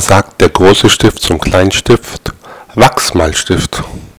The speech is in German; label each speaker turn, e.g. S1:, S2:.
S1: sagt der große Stift zum kleinen Stift? Wachsmalstift.